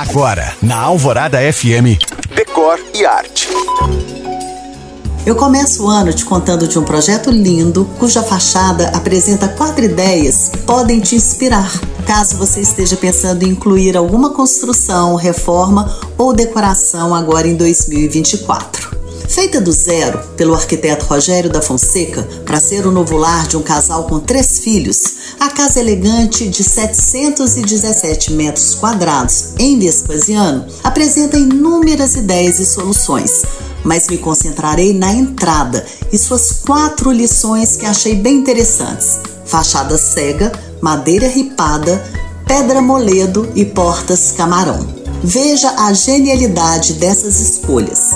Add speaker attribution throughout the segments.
Speaker 1: Agora, na Alvorada FM, Decor e Arte.
Speaker 2: Eu começo o ano te contando de um projeto lindo cuja fachada apresenta quatro ideias que podem te inspirar, caso você esteja pensando em incluir alguma construção, reforma ou decoração agora em 2024. Feita do zero pelo arquiteto Rogério da Fonseca para ser o novo lar de um casal com três filhos, a casa elegante de 717 metros quadrados em Vespasiano apresenta inúmeras ideias e soluções, mas me concentrarei na entrada e suas quatro lições que achei bem interessantes: fachada cega, madeira ripada, pedra moledo e portas camarão. Veja a genialidade dessas escolhas.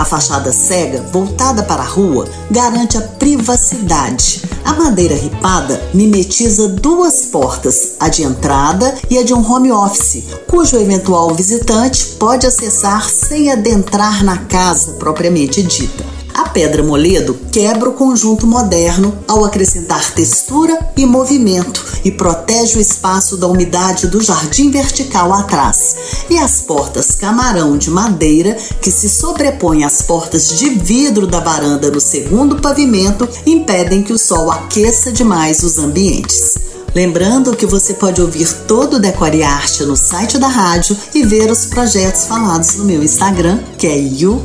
Speaker 2: A fachada cega, voltada para a rua, garante a privacidade. A madeira ripada mimetiza duas portas, a de entrada e a de um home office, cujo eventual visitante pode acessar sem adentrar na casa propriamente dita. Pedra moledo quebra o conjunto moderno ao acrescentar textura e movimento e protege o espaço da umidade do jardim vertical atrás. E as portas camarão de madeira, que se sobrepõem às portas de vidro da varanda no segundo pavimento, impedem que o sol aqueça demais os ambientes. Lembrando que você pode ouvir todo o Decore Arte no site da rádio e ver os projetos falados no meu Instagram, que é you.cam.find.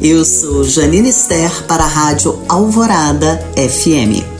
Speaker 2: Eu sou Janine Ster para a Rádio Alvorada FM.